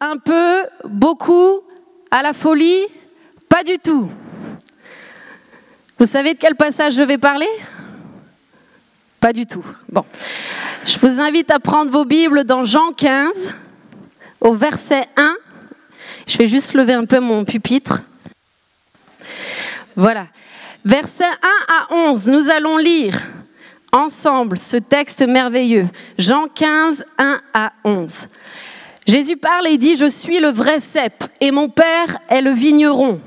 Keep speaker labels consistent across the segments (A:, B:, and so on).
A: Un peu Beaucoup À la folie Pas du tout. Vous savez de quel passage je vais parler? Pas du tout. Bon. Je vous invite à prendre vos Bibles dans Jean 15, au verset 1. Je vais juste lever un peu mon pupitre. Voilà. Verset 1 à 11, nous allons lire ensemble ce texte merveilleux. Jean 15, 1 à 11. Jésus parle et dit, Je suis le vrai cep et mon Père est le vigneron.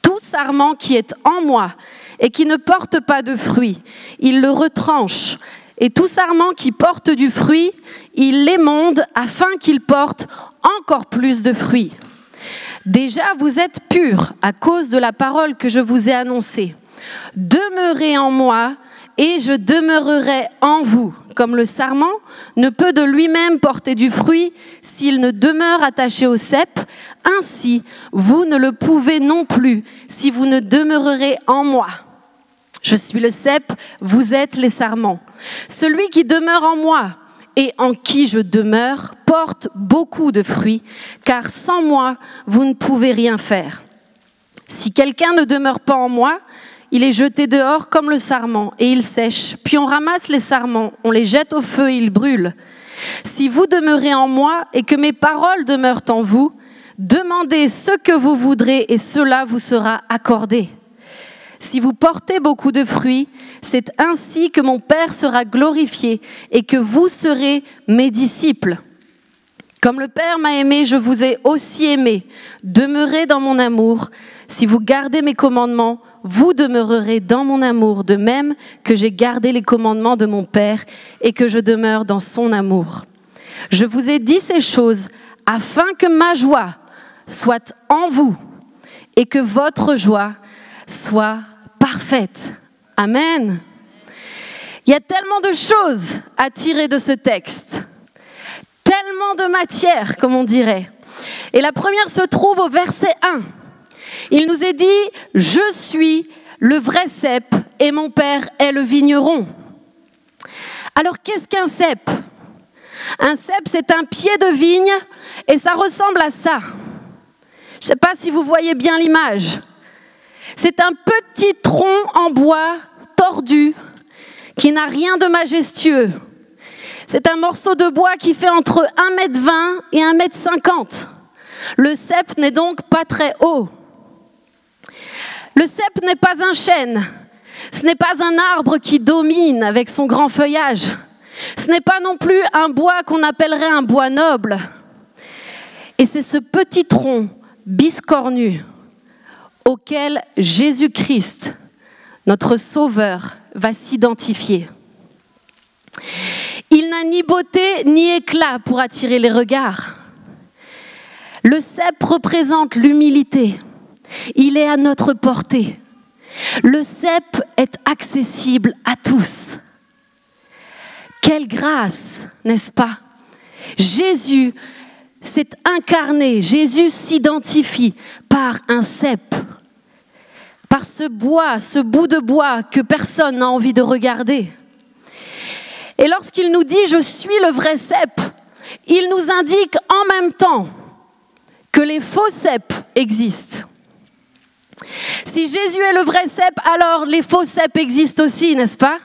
A: Tout sarment qui est en moi et qui ne porte pas de fruit, il le retranche. Et tout sarment qui porte du fruit, il l'émonde afin qu'il porte encore plus de fruits. Déjà, vous êtes purs à cause de la parole que je vous ai annoncée. Demeurez en moi et je demeurerai en vous. Comme le sarment ne peut de lui-même porter du fruit s'il ne demeure attaché au cep, ainsi vous ne le pouvez non plus si vous ne demeurerez en moi. Je suis le cep, vous êtes les sarments. Celui qui demeure en moi et en qui je demeure porte beaucoup de fruits, car sans moi, vous ne pouvez rien faire. Si quelqu'un ne demeure pas en moi, il est jeté dehors comme le sarment, et il sèche. Puis on ramasse les sarments, on les jette au feu et ils brûlent. Si vous demeurez en moi et que mes paroles demeurent en vous, demandez ce que vous voudrez et cela vous sera accordé. Si vous portez beaucoup de fruits, c'est ainsi que mon Père sera glorifié et que vous serez mes disciples. Comme le Père m'a aimé, je vous ai aussi aimé. Demeurez dans mon amour. Si vous gardez mes commandements, vous demeurerez dans mon amour, de même que j'ai gardé les commandements de mon Père et que je demeure dans son amour. Je vous ai dit ces choses afin que ma joie soit en vous et que votre joie soit parfaite. Amen. Il y a tellement de choses à tirer de ce texte, tellement de matière, comme on dirait. Et la première se trouve au verset 1. Il nous est dit, je suis le vrai cep et mon père est le vigneron. Alors qu'est-ce qu'un cep? Un cep, c'est un pied de vigne et ça ressemble à ça. Je ne sais pas si vous voyez bien l'image. C'est un petit tronc en bois tordu qui n'a rien de majestueux. C'est un morceau de bois qui fait entre 1m20 et 1m50. Le cep n'est donc pas très haut. Le cep n'est pas un chêne. Ce n'est pas un arbre qui domine avec son grand feuillage. Ce n'est pas non plus un bois qu'on appellerait un bois noble. Et c'est ce petit tronc biscornu auquel Jésus-Christ, notre Sauveur, va s'identifier. Il n'a ni beauté ni éclat pour attirer les regards. Le cep représente l'humilité. Il est à notre portée. Le cep est accessible à tous. Quelle grâce, n'est-ce pas? Jésus s'est incarné, Jésus s'identifie par un cep par ce bois, ce bout de bois que personne n'a envie de regarder. Et lorsqu'il nous dit je suis le vrai cep, il nous indique en même temps que les faux ceps existent. Si Jésus est le vrai cep, alors les faux ceps existent aussi, n'est-ce pas?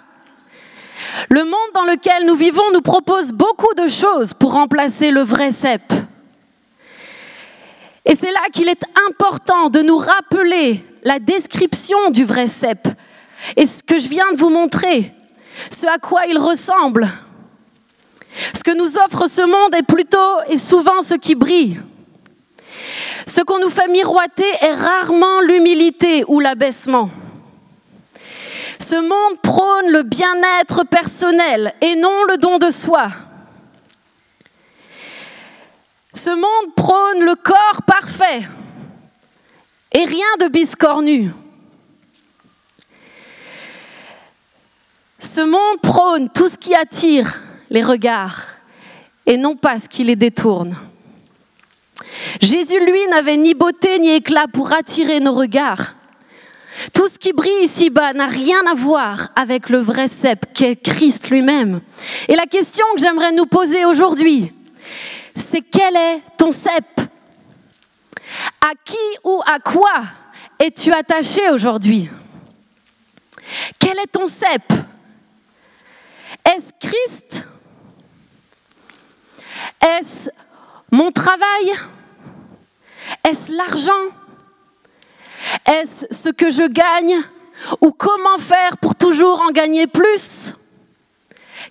A: Le monde dans lequel nous vivons nous propose beaucoup de choses pour remplacer le vrai cep. Et c'est là qu'il est important de nous rappeler la description du vrai cep et ce que je viens de vous montrer, ce à quoi il ressemble. Ce que nous offre ce monde est plutôt et souvent ce qui brille. Ce qu'on nous fait miroiter est rarement l'humilité ou l'abaissement. Ce monde prône le bien-être personnel et non le don de soi. Ce monde prône le corps parfait et rien de biscornu. Ce monde prône tout ce qui attire les regards et non pas ce qui les détourne. Jésus, lui, n'avait ni beauté ni éclat pour attirer nos regards. Tout ce qui brille ici-bas n'a rien à voir avec le vrai cep qu'est Christ lui-même. Et la question que j'aimerais nous poser aujourd'hui, c'est quel est ton cep? À qui ou à quoi es-tu attaché aujourd'hui? Quel est ton cep? Est-ce Christ? Est-ce mon travail? Est-ce l'argent? Est-ce ce que je gagne? Ou comment faire pour toujours en gagner plus?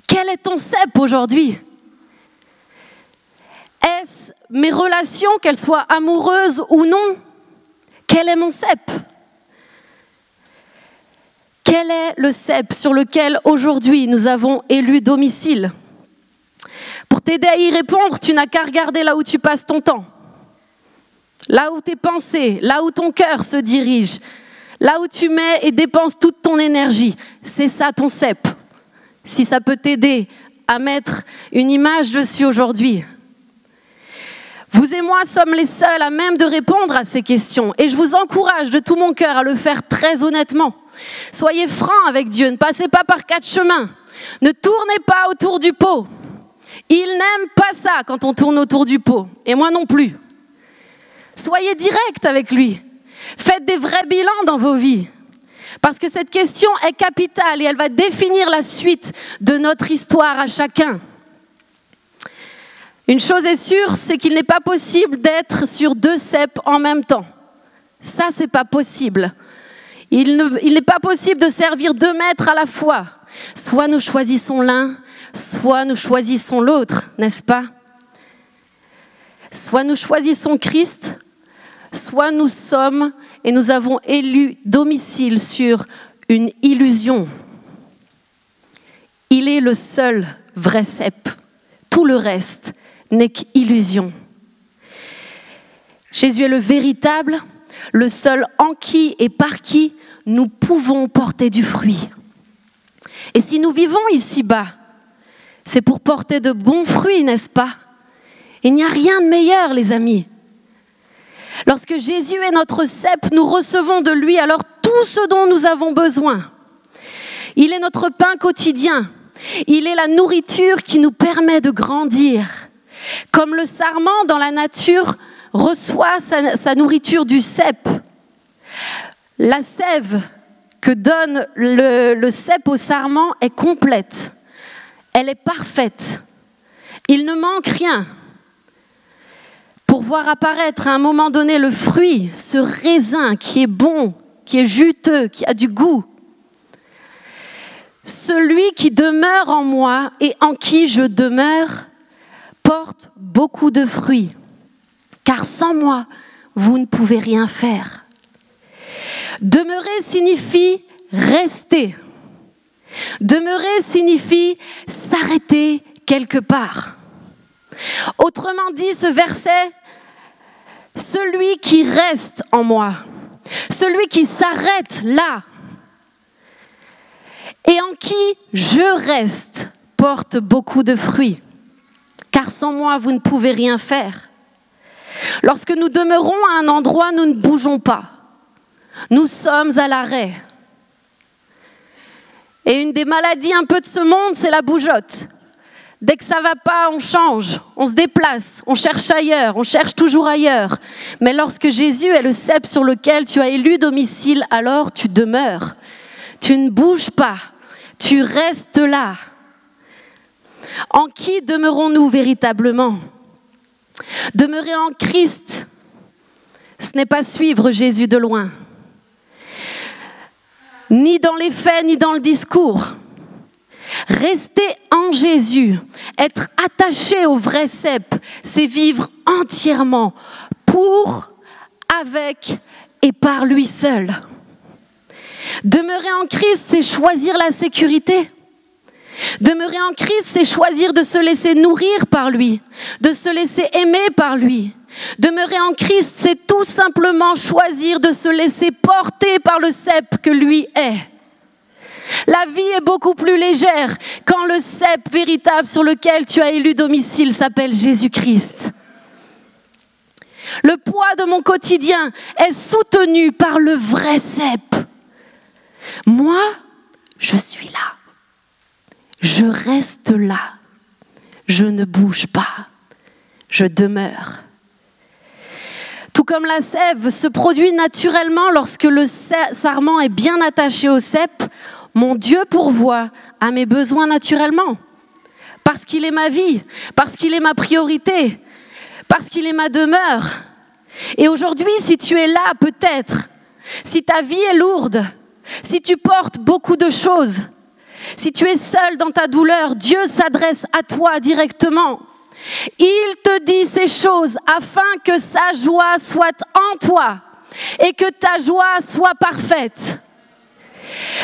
A: Quel est ton cep aujourd'hui? Est-ce mes relations, qu'elles soient amoureuses ou non Quel est mon cep Quel est le cep sur lequel aujourd'hui nous avons élu domicile? Pour t'aider à y répondre, tu n'as qu'à regarder là où tu passes ton temps, là où tes pensées, là où ton cœur se dirige, là où tu mets et dépenses toute ton énergie. C'est ça ton cep. Si ça peut t'aider à mettre une image dessus aujourd'hui. Vous et moi sommes les seuls à même de répondre à ces questions et je vous encourage de tout mon cœur à le faire très honnêtement. Soyez francs avec Dieu, ne passez pas par quatre chemins, ne tournez pas autour du pot. Il n'aime pas ça quand on tourne autour du pot, et moi non plus. Soyez direct avec lui. Faites des vrais bilans dans vos vies. Parce que cette question est capitale et elle va définir la suite de notre histoire à chacun. Une chose est sûre, c'est qu'il n'est pas possible d'être sur deux ceps en même temps. Ça, c'est pas possible. Il n'est pas possible de servir deux maîtres à la fois. Soit nous choisissons l'un, soit nous choisissons l'autre, n'est-ce pas? Soit nous choisissons Christ, soit nous sommes et nous avons élu domicile sur une illusion. Il est le seul vrai cep. Tout le reste n'est qu'illusion. Jésus est le véritable, le seul en qui et par qui nous pouvons porter du fruit. Et si nous vivons ici-bas, c'est pour porter de bons fruits, n'est-ce pas? Il n'y a rien de meilleur, les amis. Lorsque Jésus est notre cep, nous recevons de lui alors tout ce dont nous avons besoin. Il est notre pain quotidien. Il est la nourriture qui nous permet de grandir. Comme le sarment dans la nature reçoit sa, nourriture du cep, la sève que donne le, le au sarment est complète. Elle est parfaite. Il ne manque rien pour voir apparaître à un moment donné le fruit, ce raisin qui est bon, qui est juteux, qui a du goût. Celui qui demeure en moi et en qui je demeure porte beaucoup de fruits, car sans moi, vous ne pouvez rien faire. Demeurer signifie rester. Demeurer signifie s'arrêter quelque part. Autrement dit, ce verset, celui qui reste en moi, celui qui s'arrête là, et en qui je reste, porte beaucoup de fruits car sans moi, vous ne pouvez rien faire. Lorsque nous demeurons à un endroit, nous ne bougeons pas. Nous sommes à l'arrêt. Et une des maladies un peu de ce monde, c'est la bougeotte. Dès que ça va pas, on change, on se déplace, on cherche ailleurs, on cherche toujours ailleurs. Mais lorsque Jésus est le cep sur lequel tu as élu domicile, alors tu demeures. Tu ne bouges pas, tu restes là. En qui demeurons-nous véritablement? Demeurer en Christ, ce n'est pas suivre Jésus de loin, ni dans les faits, ni dans le discours. Rester Jésus, être attaché au vrai cep, c'est vivre entièrement pour, avec et par lui seul. Demeurer en Christ, c'est choisir la sécurité. Demeurer en Christ, c'est choisir de se laisser nourrir par lui, de se laisser aimer par lui. Demeurer en Christ, c'est tout simplement choisir de se laisser porter par le cep que lui est. La vie est beaucoup plus légère quand le cep véritable sur lequel tu as élu domicile s'appelle Jésus-Christ. Le poids de mon quotidien est soutenu par le vrai cep. Moi, je suis là. Je reste là. Je ne bouge pas. je demeure. Tout comme la sève se produit naturellement lorsque le sarment est bien attaché au cep, mon Dieu pourvoit à mes besoins naturellement. Parce qu'il est ma vie, parce qu'il est ma priorité, parce qu'il est ma demeure. Et aujourd'hui, si tu es là, peut-être, si ta vie est lourde, si tu portes beaucoup de choses, si tu es seul dans ta douleur, Dieu s'adresse à toi directement. Il te dit ces choses afin que sa joie soit en toi et que ta joie soit parfaite.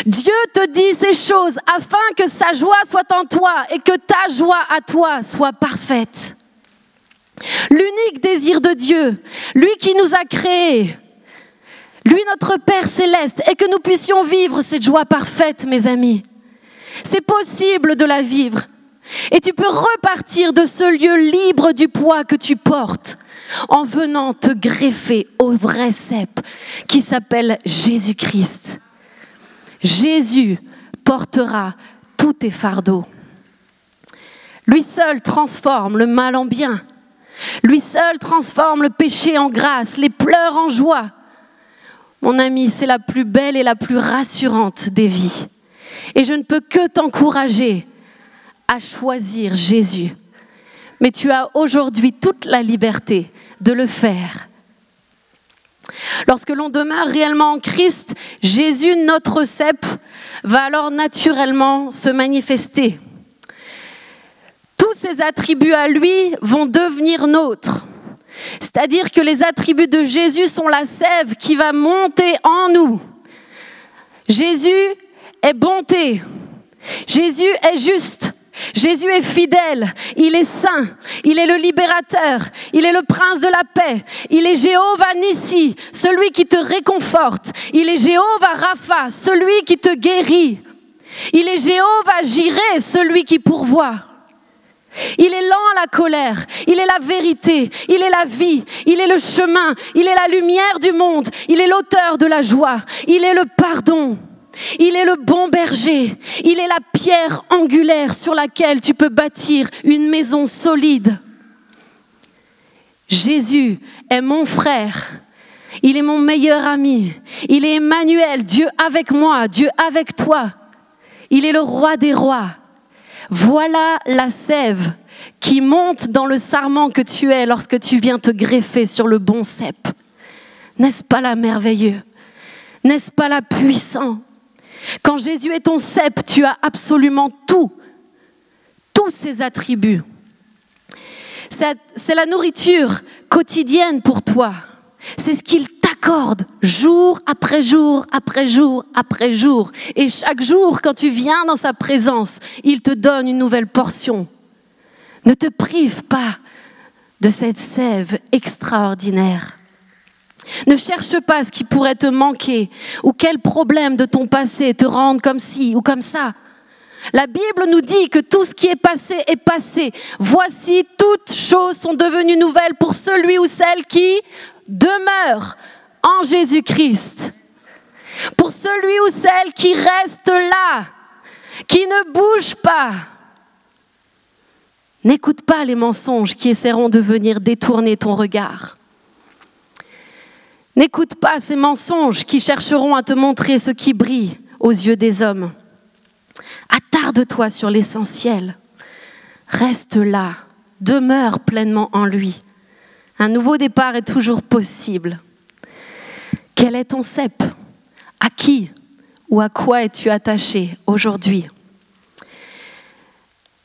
A: Dieu te dit ces choses afin que sa joie soit en toi et que ta joie à toi soit parfaite. L'unique désir de Dieu, lui qui nous a créés, lui notre Père céleste, est que nous puissions vivre cette joie parfaite, mes amis. C'est possible de la vivre. Et tu peux repartir de ce lieu libre du poids que tu portes en venant te greffer au vrai cep qui s'appelle Jésus-Christ. Jésus portera tous tes fardeaux. Lui seul transforme le mal en bien. Lui seul transforme le péché en grâce, les pleurs en joie. Mon ami, c'est la plus belle et la plus rassurante des vies. Et je ne peux que t'encourager à choisir Jésus. Mais tu as aujourd'hui toute la liberté de le faire. Lorsque l'on demeure réellement en Christ, Jésus, notre cep, va alors naturellement se manifester. Tous ses attributs à lui vont devenir nôtres. C'est-à-dire que les attributs de Jésus sont la sève qui va monter en nous. Jésus est bonté. Jésus est juste. Jésus est fidèle, il est saint, il est le libérateur, il est le prince de la paix, il est Jéhovah Nissi, celui qui te réconforte, il est Jéhovah Rapha, celui qui te guérit, il est Jéhovah Jireh, celui qui pourvoit. Il est lent à la colère, il est la vérité, il est la vie, il est le chemin, il est la lumière du monde, il est l'auteur de la joie, il est le pardon. Il est le bon berger. Il est la pierre angulaire sur laquelle tu peux bâtir une maison solide. Jésus est mon frère. Il est mon meilleur ami. Il est Emmanuel, Dieu avec moi, Dieu avec toi. Il est le roi des rois. Voilà la sève qui monte dans le sarment que tu es lorsque tu viens te greffer sur le bon cep. N'est-ce pas la merveilleux? N'est-ce pas la puissant? Quand Jésus est ton cep, tu as absolument tout, tous ses attributs. C'est la nourriture quotidienne pour toi. C'est ce qu'il t'accorde jour après jour, après jour, après jour. Et chaque jour, quand tu viens dans sa présence, il te donne une nouvelle portion. Ne te prive pas de cette sève extraordinaire. Ne cherche pas ce qui pourrait te manquer ou quel problème de ton passé te rende comme ci ou comme ça. La Bible nous dit que tout ce qui est passé est passé. Voici, toutes choses sont devenues nouvelles pour celui ou celle qui demeure en Jésus-Christ. Pour celui ou celle qui reste là, qui ne bouge pas. N'écoute pas les mensonges qui essaieront de venir détourner ton regard. N'écoute pas ces mensonges qui chercheront à te montrer ce qui brille aux yeux des hommes. Attarde-toi sur l'essentiel. Reste là, demeure pleinement en lui. Un nouveau départ est toujours possible. Quel est ton cep? À qui ou à quoi es-tu attaché aujourd'hui?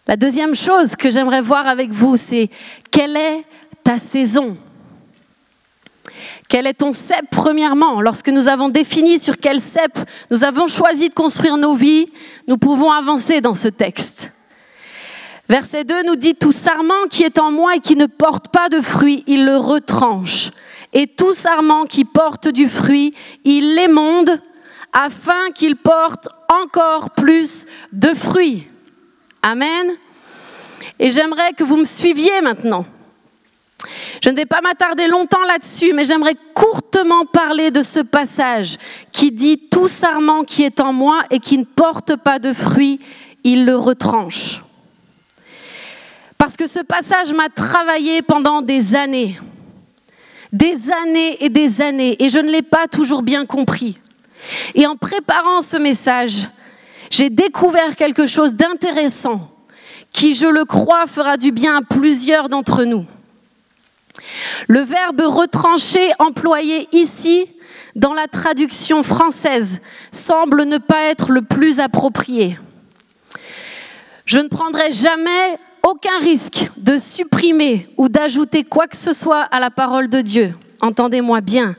A: La deuxième chose que j'aimerais voir avec vous, c'est quelle est ta saison? Quel est ton cep premièrement? Lorsque nous avons défini sur quel cep nous avons choisi de construire nos vies, nous pouvons avancer dans ce texte. Verset 2 nous dit, tout sarment qui est en moi et qui ne porte pas de fruit, il le retranche. Et tout sarment qui porte du fruit, il l'émonde afin qu'il porte encore plus de fruits. Amen. Et j'aimerais que vous me suiviez maintenant. Je ne vais pas m'attarder longtemps là-dessus, mais j'aimerais courtement parler de ce passage qui dit tout sarment qui est en moi et qui ne porte pas de fruits, il le retranche. Parce que ce passage m'a travaillé pendant des années. Des années et des années. Et je ne l'ai pas toujours bien compris. Et en préparant ce message, j'ai découvert quelque chose d'intéressant qui, je le crois, fera du bien à plusieurs d'entre nous. Le verbe retrancher employé ici dans la traduction française semble ne pas être le plus approprié. Je ne prendrai jamais aucun risque de supprimer ou d'ajouter quoi que ce soit à la parole de Dieu. Entendez-moi bien.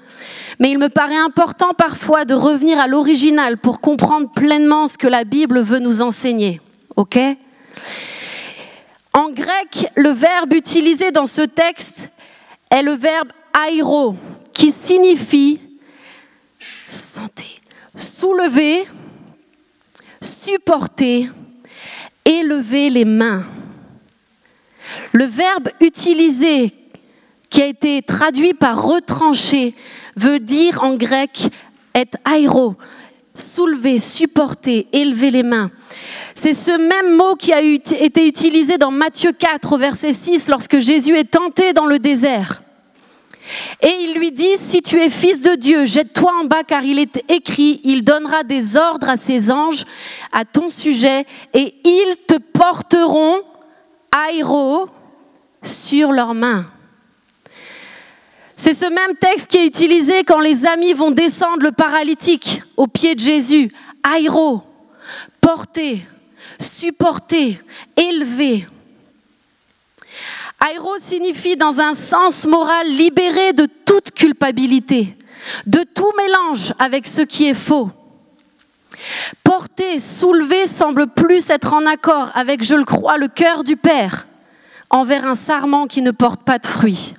A: Mais il me paraît important parfois de revenir à l'original pour comprendre pleinement ce que la Bible veut nous enseigner. OK? En grec, le verbe utilisé dans ce texte est le verbe airo, qui signifie santé, soulever, supporter, élever les mains. Le verbe utilisé, qui a été traduit par retrancher, veut dire en grec être aéro, soulever, supporter, élever les mains. C'est ce même mot qui a été utilisé dans Matthieu 4 au verset 6 lorsque Jésus est tenté dans le désert. Et il lui dit, si tu es fils de Dieu, jette-toi en bas car il est écrit, il donnera des ordres à ses anges à ton sujet et ils te porteront aéro sur leurs mains. C'est ce même texte qui est utilisé quand les amis vont descendre le paralytique au pied de Jésus. Aéro, porter, supporter, élever. Aéro signifie dans un sens moral libéré de toute culpabilité, de tout mélange avec ce qui est faux. Porter, soulever semble plus être en accord avec, je le crois, le cœur du Père envers un sarment qui ne porte pas de fruits.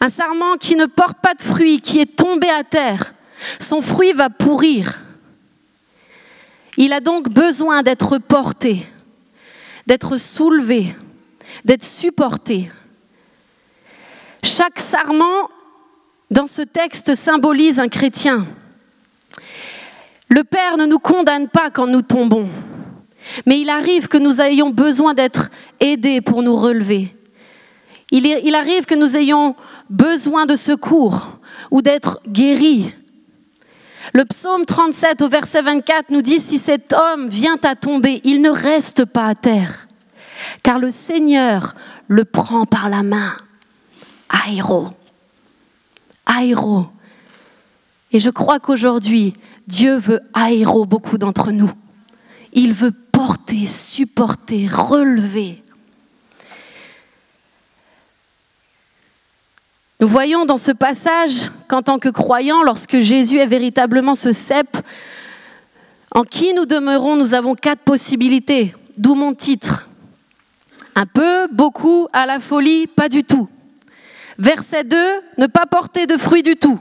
A: Un sarment qui ne porte pas de fruits, qui est tombé à terre, son fruit va pourrir. Il a donc besoin d'être porté, d'être soulevé, d'être supporté. Chaque sarment dans ce texte symbolise un chrétien. Le Père ne nous condamne pas quand nous tombons, mais il arrive que nous ayons besoin d'être aidés pour nous relever. Il, arrive que nous ayons besoin de secours ou d'être guéris. Le psaume 37 au verset 24 nous dit, si cet homme vient à tomber, il ne reste pas à terre car le Seigneur le prend par la main. Aéro. Aéro. Et je crois qu'aujourd'hui, Dieu veut aéro beaucoup d'entre nous. Il veut porter, supporter, relever. Nous voyons dans ce passage qu'en tant que croyants, lorsque Jésus est véritablement ce cep, en qui nous demeurons, nous avons quatre possibilités, d'où mon titre. Un peu, beaucoup, à la folie, pas du tout. Verset 2, ne pas porter de fruit du tout.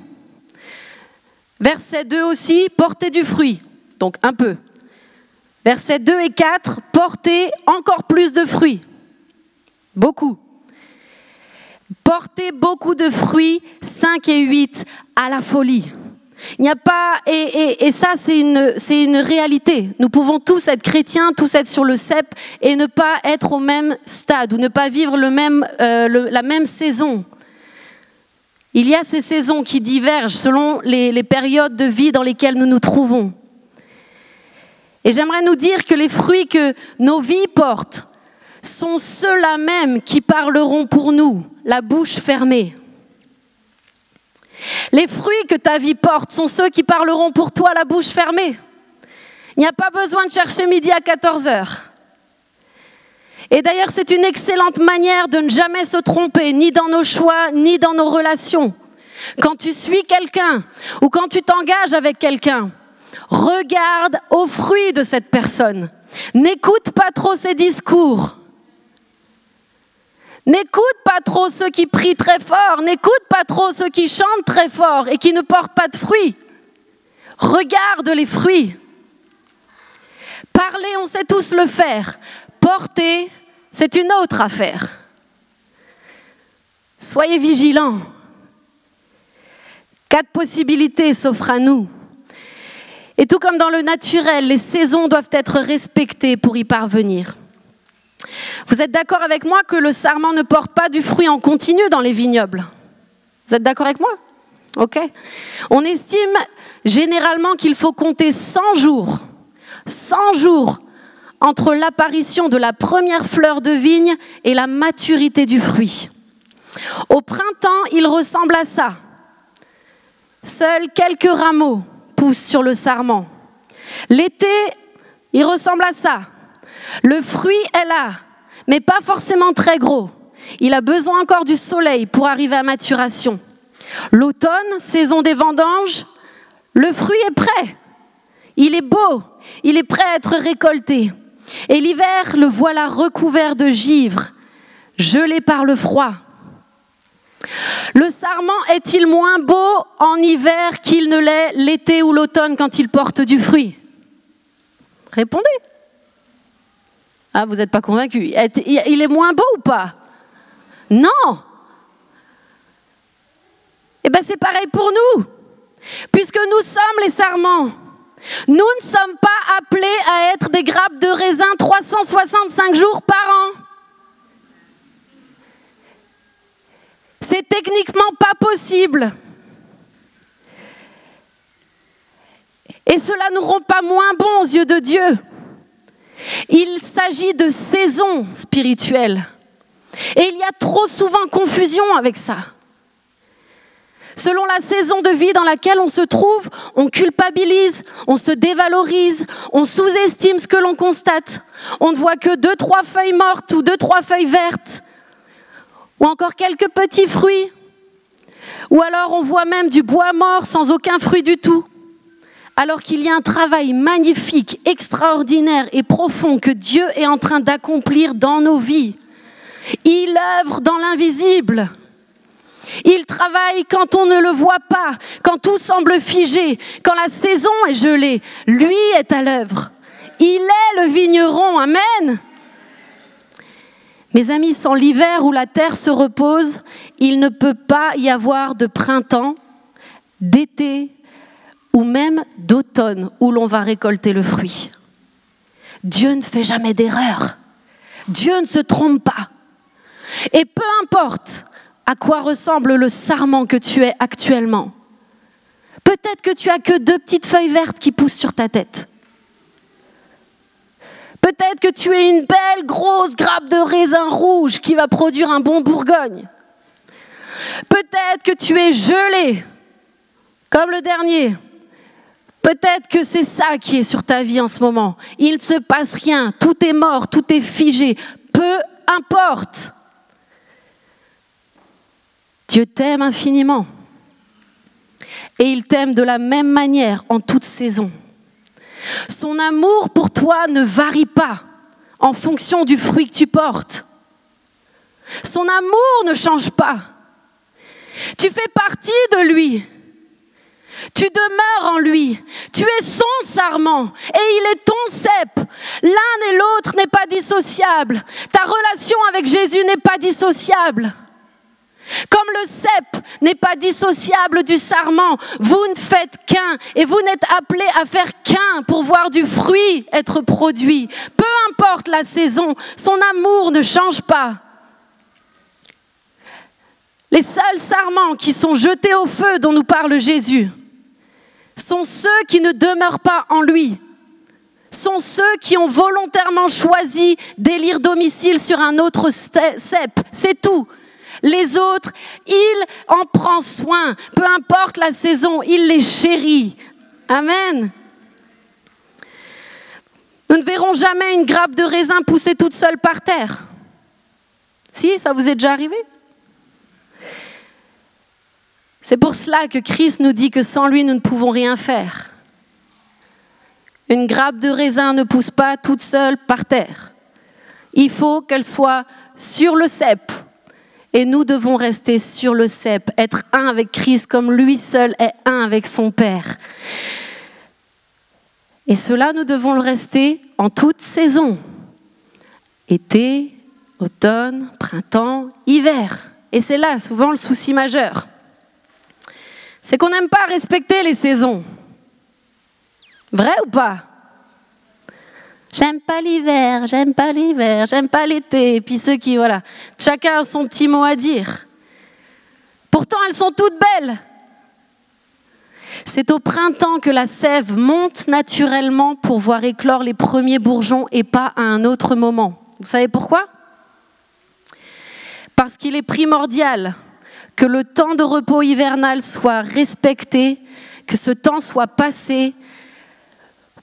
A: Verset 2 aussi, porter du fruit, donc un peu. Verset 2 et 4, porter encore plus de fruits. Beaucoup. Porter beaucoup de fruits, 5 et 8, à la folie. Il n'y a pas, et, ça c'est une, réalité. Nous pouvons tous être chrétiens, tous être sur le cep et ne pas être au même stade ou ne pas vivre euh, la même saison. Il y a ces saisons qui divergent selon les, les périodes de vie dans lesquelles nous nous trouvons. Et j'aimerais nous dire que les fruits que nos vies portent sont ceux-là même qui parleront pour nous, la bouche fermée. Les fruits que ta vie porte sont ceux qui parleront pour toi la bouche fermée. Il n'y a pas besoin de chercher midi à 14 heures. Et d'ailleurs, c'est une excellente manière de ne jamais se tromper, ni dans nos choix, ni dans nos relations. Quand tu suis quelqu'un ou quand tu t'engages avec quelqu'un, regarde aux fruits de cette personne. N'écoute pas trop ses discours. N'écoute pas trop ceux qui prient très fort, n'écoute pas trop ceux qui chantent très fort et qui ne portent pas de fruits. Regarde les fruits. Parler, on sait tous le faire. Porter, c'est une autre affaire. Soyez vigilants. Quatre possibilités s'offrent à nous. Et tout comme dans le naturel, les saisons doivent être respectées pour y parvenir. Vous êtes d'accord avec moi que le sarment ne porte pas du fruit en continu dans les vignobles? Vous êtes d'accord avec moi? Ok. On estime généralement qu'il faut compter 100 jours, 100 jours entre l'apparition de la première fleur de vigne et la maturité du fruit. Au printemps, il ressemble à ça. Seuls quelques rameaux poussent sur le sarment. L'été, il ressemble à ça. Le fruit est là, mais pas forcément très gros. Il a besoin encore du soleil pour arriver à maturation. L'automne, saison des vendanges, le fruit est prêt. Il est beau, il est prêt à être récolté. Et l'hiver, le voilà recouvert de givre, gelé par le froid. Le sarment est-il moins beau en hiver qu'il ne l'est l'été ou l'automne quand il porte du fruit? Répondez. Ah, vous n'êtes pas convaincu. Il est moins beau ou pas? Non. Eh bien, c'est pareil pour nous. Puisque nous sommes les sarments. Nous ne sommes pas appelés à être des grappes de raisin 365 jours par an. C'est techniquement pas possible. Et cela ne rend pas moins bon aux yeux de Dieu. Il s'agit de saisons spirituelles. Et il y a trop souvent confusion avec ça. Selon la saison de vie dans laquelle on se trouve, on culpabilise, on se dévalorise, on sous-estime ce que l'on constate. On ne voit que deux, trois feuilles mortes ou deux, trois feuilles vertes, ou encore quelques petits fruits. Ou alors on voit même du bois mort sans aucun fruit du tout. Alors qu'il y a un travail magnifique, extraordinaire et profond que Dieu est en train d'accomplir dans nos vies. Il œuvre dans l'invisible. Il travaille quand on ne le voit pas, quand tout semble figé, quand la saison est gelée. Lui est à l'œuvre. Il est le vigneron. Amen. Mes amis, sans l'hiver où la terre se repose, il ne peut pas y avoir de printemps, d'été ou même d'automne où l'on va récolter le fruit. Dieu ne fait jamais d'erreur. Dieu ne se trompe pas. Et peu importe à quoi ressemble le sarment que tu es actuellement. Peut-être que tu as que deux petites feuilles vertes qui poussent sur ta tête. Peut-être que tu es une belle grosse grappe de raisin rouge qui va produire un bon Bourgogne. Peut-être que tu es gelé, comme le dernier. Peut-être que c'est ça qui est sur ta vie en ce moment. Il ne se passe rien, tout est mort, tout est figé. Peu importe. Dieu t'aime infiniment. Et il t'aime de la même manière en toute saison. Son amour pour toi ne varie pas en fonction du fruit que tu portes. Son amour ne change pas. Tu fais partie de lui. Tu demeures en lui. Tu es son sarment et il est ton cep. L'un et l'autre n'est pas dissociable. Ta relation avec Jésus n'est pas dissociable. Comme le cep n'est pas dissociable du sarment, vous ne faites qu'un et vous n'êtes appelés à faire qu'un pour voir du fruit être produit. Peu importe la saison, son amour ne change pas. Les seuls sarments qui sont jetés au feu dont nous parle Jésus sont ceux qui ne demeurent pas en lui, sont ceux qui ont volontairement choisi d'élire domicile sur un autre cep. C'est tout. Les autres, il en prend soin. Peu importe la saison, il les chérit. Amen. Nous ne verrons jamais une grappe de raisin pousser toute seule par terre. Si, ça vous est déjà arrivé? C'est pour cela que Christ nous dit que sans lui, nous ne pouvons rien faire. Une grappe de raisin ne pousse pas toute seule par terre. Il faut qu'elle soit sur le cep, et nous devons rester sur le cep, être un avec Christ comme lui seul est un avec son Père. Et cela, nous devons le rester en toute saison. Été, automne, printemps, hiver. Et c'est là souvent le souci majeur. C'est qu'on n'aime pas respecter les saisons. Vrai ou pas? J'aime pas l'hiver, j'aime pas l'hiver, j'aime pas l'été. Et puis ceux qui, voilà, chacun a son petit mot à dire. Pourtant, elles sont toutes belles. C'est au printemps que la sève monte naturellement pour voir éclore les premiers bourgeons et pas à un autre moment. Vous savez pourquoi? Parce qu'il est primordial que le temps de repos hivernal soit respecté, que ce temps soit passé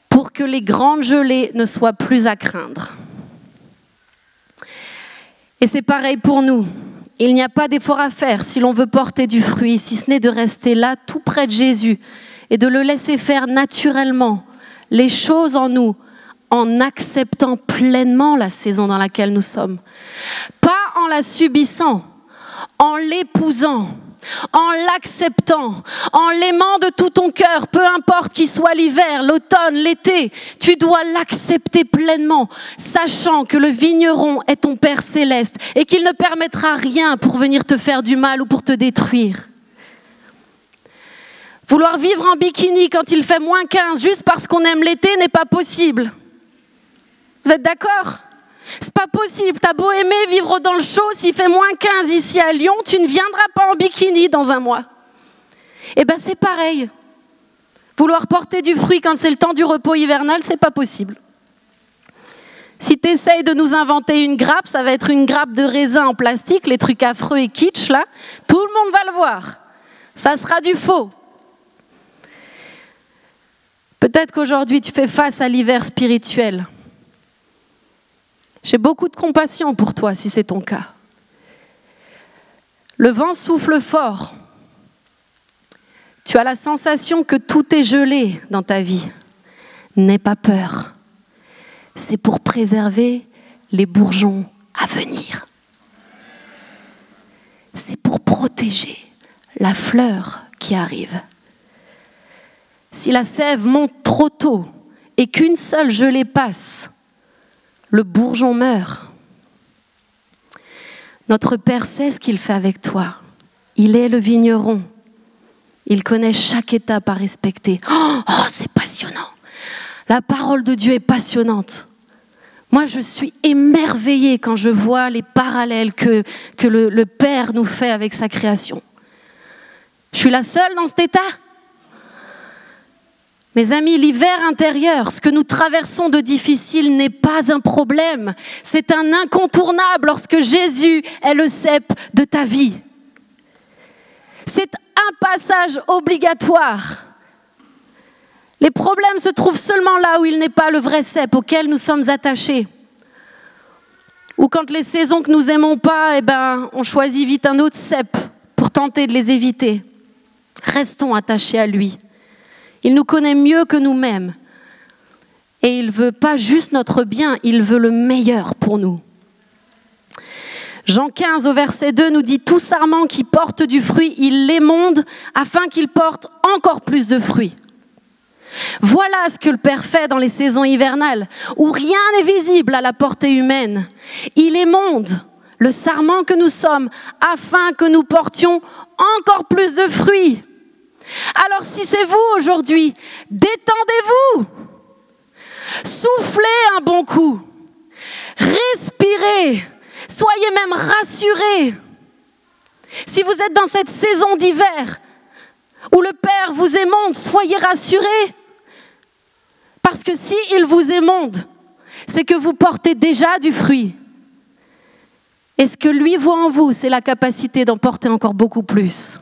A: pour que les grandes gelées ne soient plus à craindre. Et c'est pareil pour nous. Il n'y a pas d'effort à faire si l'on veut porter du fruit, si ce n'est de rester là tout près de Jésus et de le laisser faire naturellement les choses en nous en acceptant pleinement la saison dans laquelle nous sommes. Pas en la subissant, en l'épousant en l'acceptant, en l'aimant de tout ton cœur, peu importe qu'il soit l'hiver, l'automne, l'été, tu dois l'accepter pleinement, sachant que le vigneron est ton Père céleste et qu'il ne permettra rien pour venir te faire du mal ou pour te détruire. Vouloir vivre en bikini quand il fait moins 15 juste parce qu'on aime l'été n'est pas possible. Vous êtes d'accord? C'est pas possible. T'as beau aimer vivre dans le chaud, s'il fait moins 15 ici à Lyon, tu ne viendras pas en bikini dans un mois. Eh ben c'est pareil. Vouloir porter du fruit quand c'est le temps du repos hivernal, c'est pas possible. Si tu essayes de nous inventer une grappe, ça va être une grappe de raisin en plastique, les trucs affreux et kitsch là, tout le monde va le voir. Ça sera du faux. Peut-être qu'aujourd'hui tu fais face à l'hiver spirituel. J'ai beaucoup de compassion pour toi si c'est ton cas. Le vent souffle fort. Tu as la sensation que tout est gelé dans ta vie. N'aie pas peur. C'est pour préserver les bourgeons à venir. C'est pour protéger la fleur qui arrive. Si la sève monte trop tôt et qu'une seule gelée passe, le bourgeon meurt. Notre Père sait ce qu'il fait avec toi. Il est le vigneron. Il connaît chaque étape à respecter. Oh, oh c'est passionnant. La parole de Dieu est passionnante. Moi, je suis émerveillée quand je vois les parallèles que, que le, le Père nous fait avec sa création. Je suis la seule dans cet état mes amis, l'hiver intérieur, ce que nous traversons de difficile n'est pas un problème. C'est un incontournable lorsque Jésus est le cep de ta vie. C'est un passage obligatoire. Les problèmes se trouvent seulement là où il n'est pas le vrai cep auquel nous sommes attachés. Ou quand les saisons que nous aimons pas, eh ben, on choisit vite un autre cep pour tenter de les éviter. Restons attachés à lui. Il nous connaît mieux que nous-mêmes. Et il veut pas juste notre bien, il veut le meilleur pour nous. Jean 15 au verset 2 nous dit Tout sarment qui porte du fruit, il l'émonde afin qu'il porte encore plus de fruits. Voilà ce que le Père fait dans les saisons hivernales, où rien n'est visible à la portée humaine. Il émonde le sarment que nous sommes afin que nous portions encore plus de fruits. Alors si c'est vous aujourd'hui, détendez-vous. Soufflez un bon coup. Respirez. Soyez même rassurés. Si vous êtes dans cette saison d'hiver où le Père vous émonde, soyez rassurés. Parce que si il vous émonde, c'est que vous portez déjà du fruit. Et ce que lui voit en vous, c'est la capacité d'en porter encore beaucoup plus.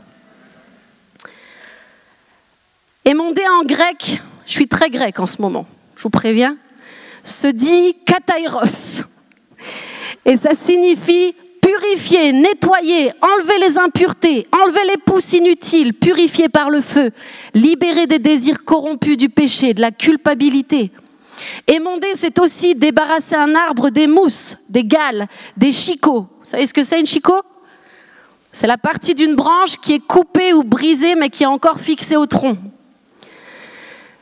A: Émondé en grec, je suis très grec en ce moment, je vous préviens, se dit katairos. Et ça signifie purifier, nettoyer, enlever les impuretés, enlever les pousses inutiles, purifier par le feu, libérer des désirs corrompus du péché, de la culpabilité. Émonder, c'est aussi débarrasser un arbre des mousses, des gales, des chicots. Vous savez ce que c'est une chicot? C'est la partie d'une branche qui est coupée ou brisée mais qui est encore fixée au tronc.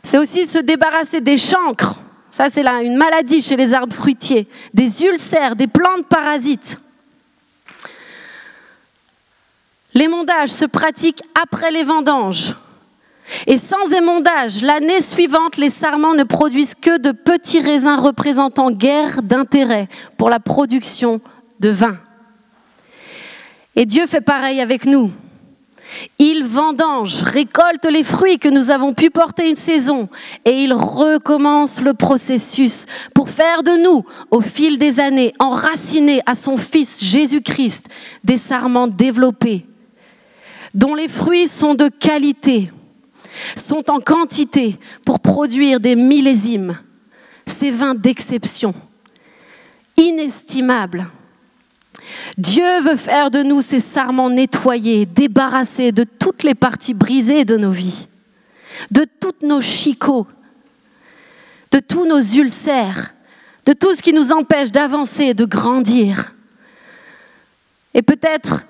A: C'est aussi se débarrasser des chancres. Ça, c'est une maladie chez les arbres fruitiers. Des ulcères, des plantes parasites. L'émondage se pratique après les vendanges. Et sans émondage, l'année suivante, les sarments ne produisent que de petits raisins représentant guère d'intérêt pour la production de vin. Et Dieu fait pareil avec nous. Il vendange, récolte les fruits que nous avons pu porter une saison et il recommence le processus pour faire de nous, au fil des années, enracinés à son Fils Jésus-Christ, des sarments développés, dont les fruits sont de qualité, sont en quantité pour produire des millésimes, ces vins d'exception, inestimables Dieu veut faire de nous ces sarments nettoyés, débarrassés de toutes les parties brisées de nos vies, de toutes nos chicots, de tous nos ulcères, de tout ce qui nous empêche d'avancer, de grandir. Et peut-être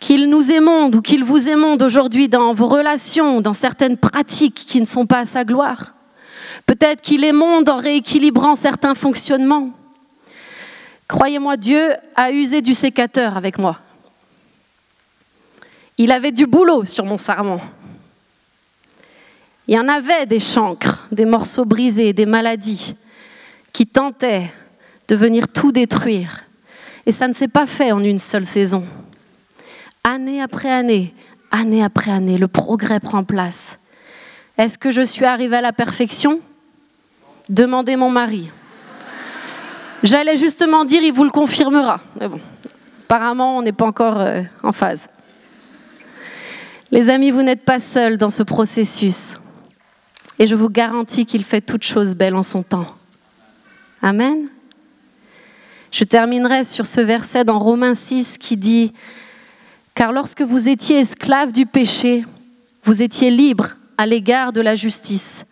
A: qu'il nous émonde ou qu'il vous émonde aujourd'hui dans vos relations, dans certaines pratiques qui ne sont pas à sa gloire. Peut-être qu'il émonde en rééquilibrant certains fonctionnements. Croyez-moi, Dieu a usé du sécateur avec moi. Il avait du boulot sur mon sarment. Il y en avait des chancres, des morceaux brisés, des maladies qui tentaient de venir tout détruire. Et ça ne s'est pas fait en une seule saison. Année après année, année après année, le progrès prend place. Est-ce que je suis arrivée à la perfection? Demandez mon mari. J'allais justement dire, il vous le confirmera. Mais apparemment, on n'est pas encore euh, en phase. Les amis, vous n'êtes pas seuls dans ce processus. Et je vous garantis qu'il fait toute chose belle en son temps. Amen. Je terminerai sur ce verset dans Romains 6 qui dit, Car lorsque vous étiez esclaves du péché, vous étiez libres à l'égard de la justice.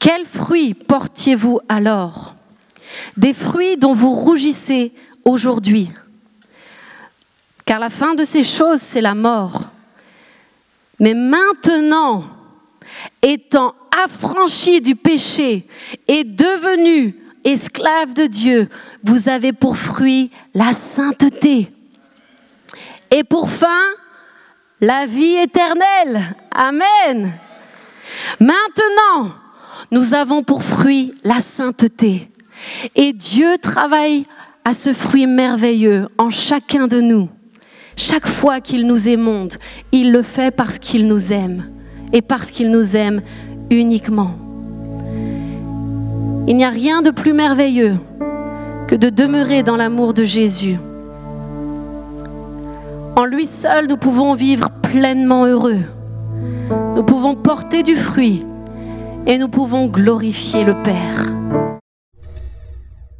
A: Quels fruits portiez-vous alors? Des fruits dont vous rougissez aujourd'hui. Car la fin de ces choses, c'est la mort. Mais maintenant, étant affranchi du péché et devenu esclave de Dieu, vous avez pour fruit la sainteté. Et pour fin, la vie éternelle. Amen. Maintenant, nous avons pour fruit la sainteté. Et Dieu travaille à ce fruit merveilleux en chacun de nous. Chaque fois qu'il nous émonde, il le fait parce qu'il nous aime et parce qu'il nous aime uniquement. Il n'y a rien de plus merveilleux que de demeurer dans l'amour de Jésus. En lui seul, nous pouvons vivre pleinement heureux. Nous pouvons porter du fruit et nous pouvons glorifier le Père.